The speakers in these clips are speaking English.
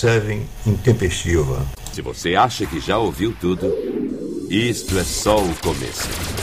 7 intempestiva. Se você acha que já ouviu tudo, isto é só o começo.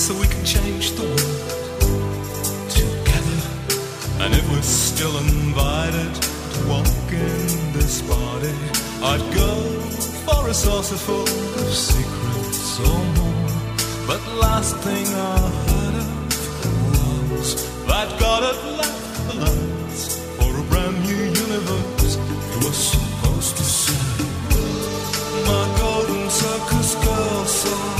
So we can change the world together. And if we're still invited to walk in this party, I'd go for a saucerful of secrets or more. But last thing I heard of was that God had left the lights for a brand new universe. He was supposed to say, My golden circus girl, so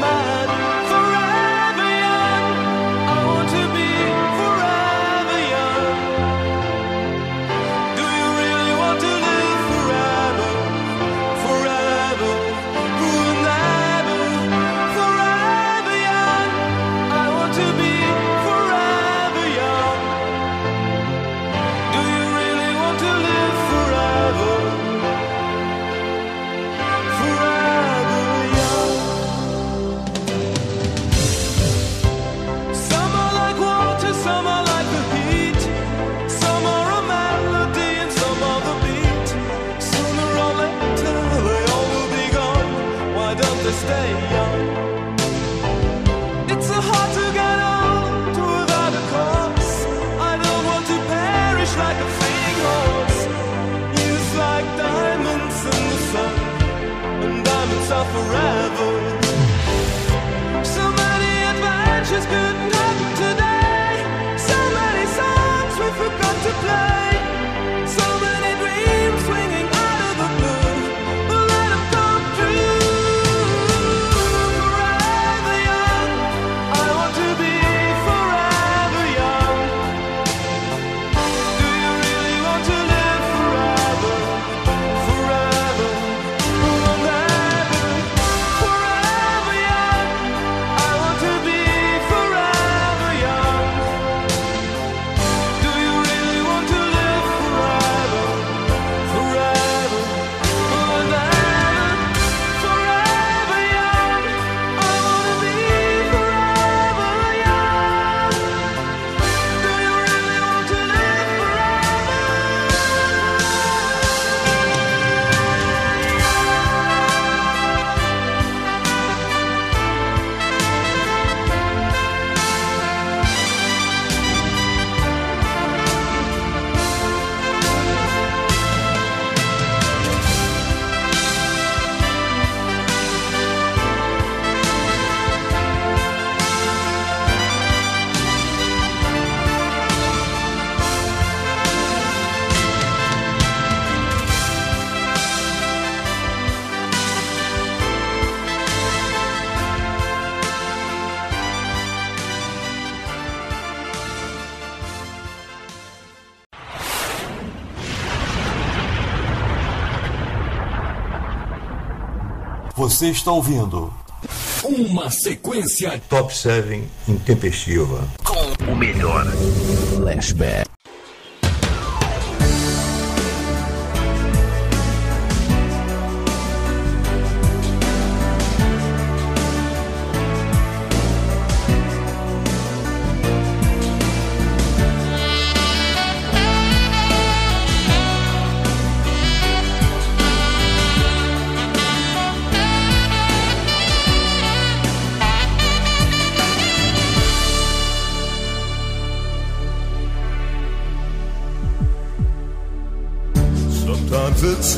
Forever Você está ouvindo Uma sequência Top 7 intempestiva. com o melhor flashback.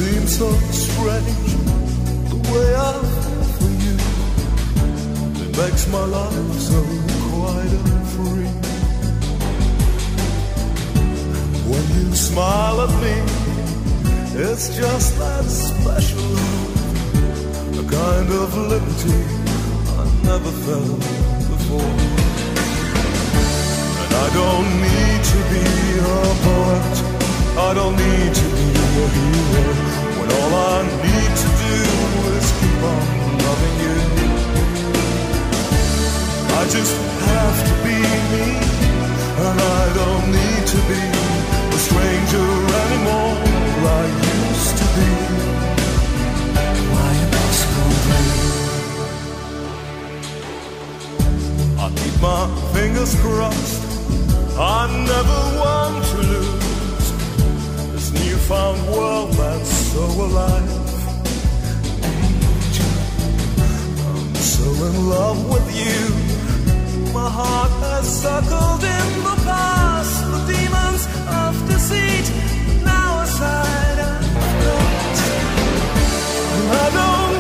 Seems so strange the way I feel for you. It makes my life so quiet and free. When you smile at me, it's just that special a kind of liberty I never felt before. And I don't need to be a poet. I don't need to be a hero. All I need to do is keep on loving you. I just have to be me. And I don't need to be a stranger anymore. I used to be. Dream. I keep my fingers crossed. I never want to lose this newfound world that's so alive. Angel, I'm so in love with you. My heart has circled in the past, the demons of deceit. Now aside, I've got. I don't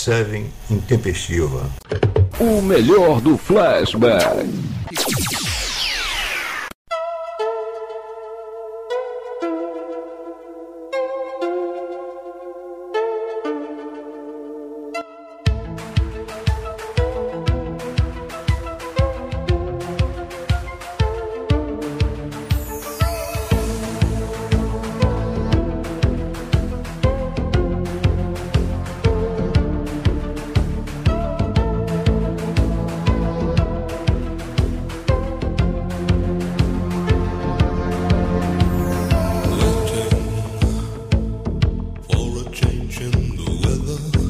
7 intempestiva. O melhor do flashback. changing the weather.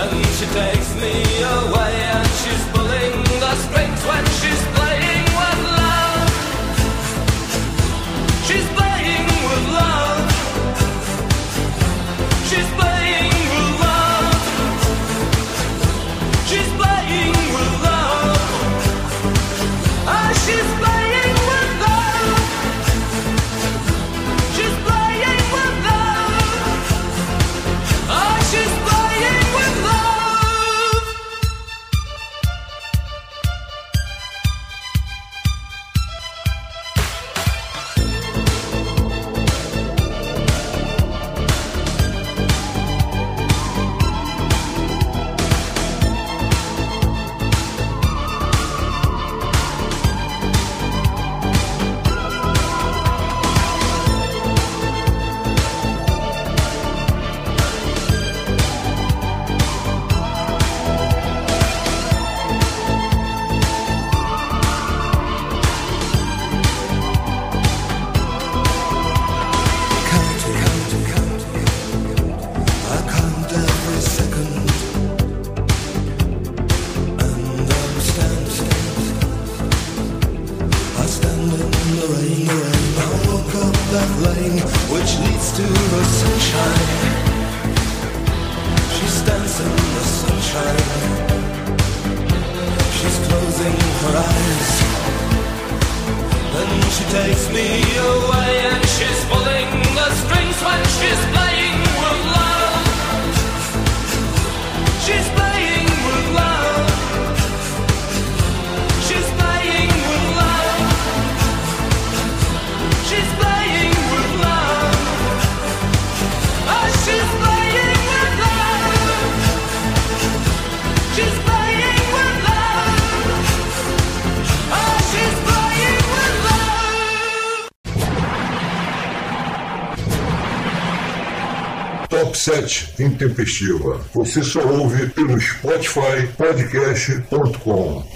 And she takes me away and she's pulling the strings when she's takes me away and she's. 7, Intempestiva. Você só ouve pelo Spotify podcast.com.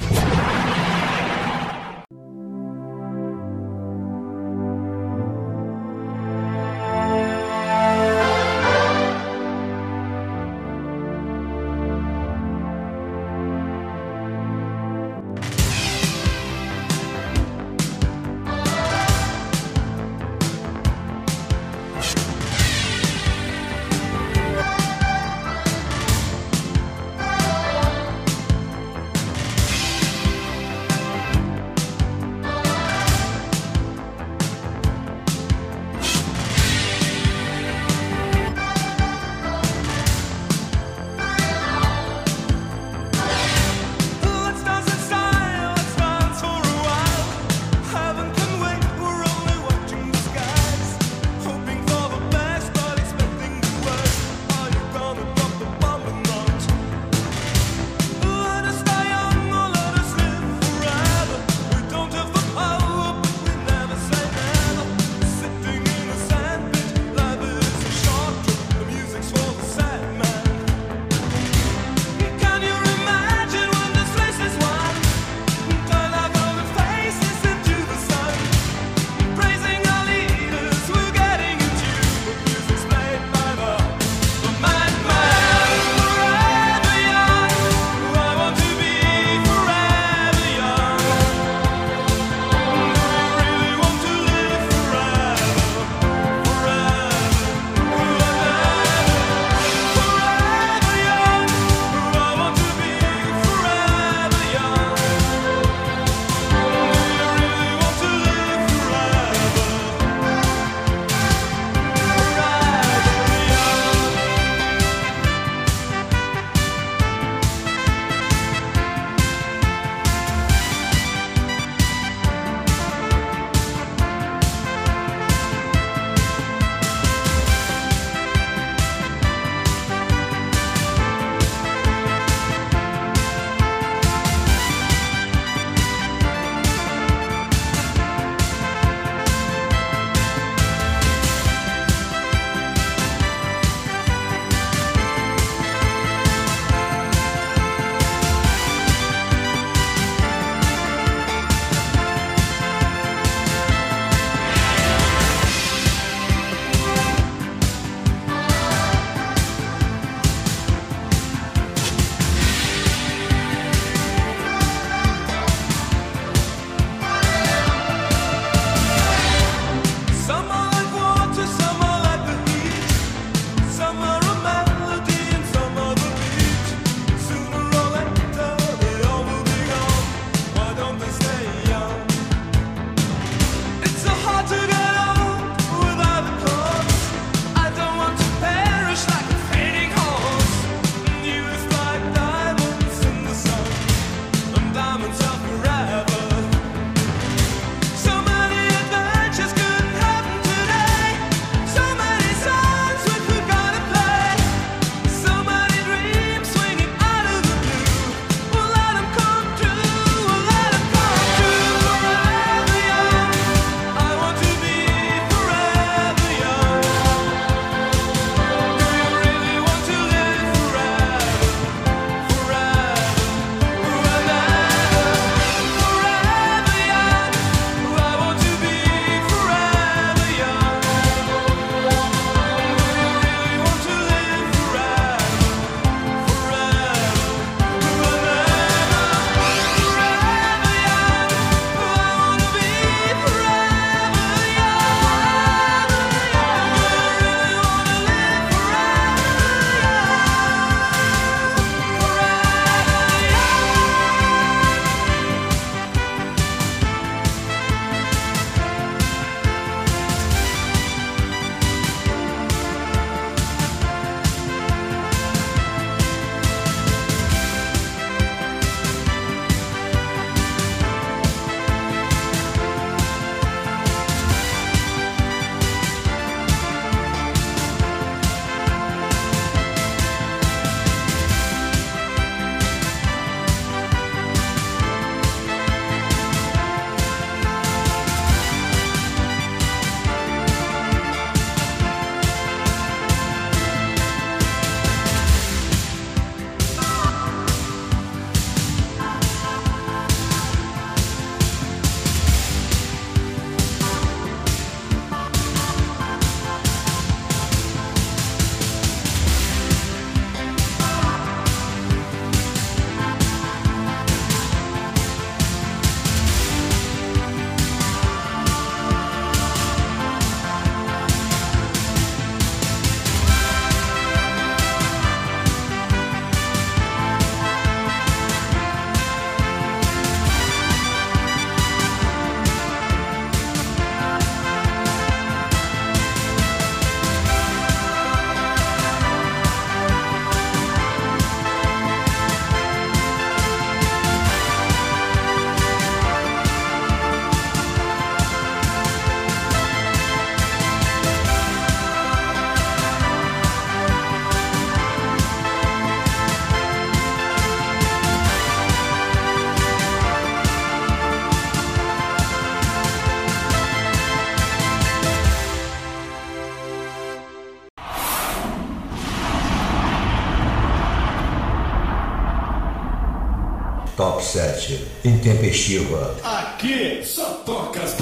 Intempestiva. Aqui só toca as.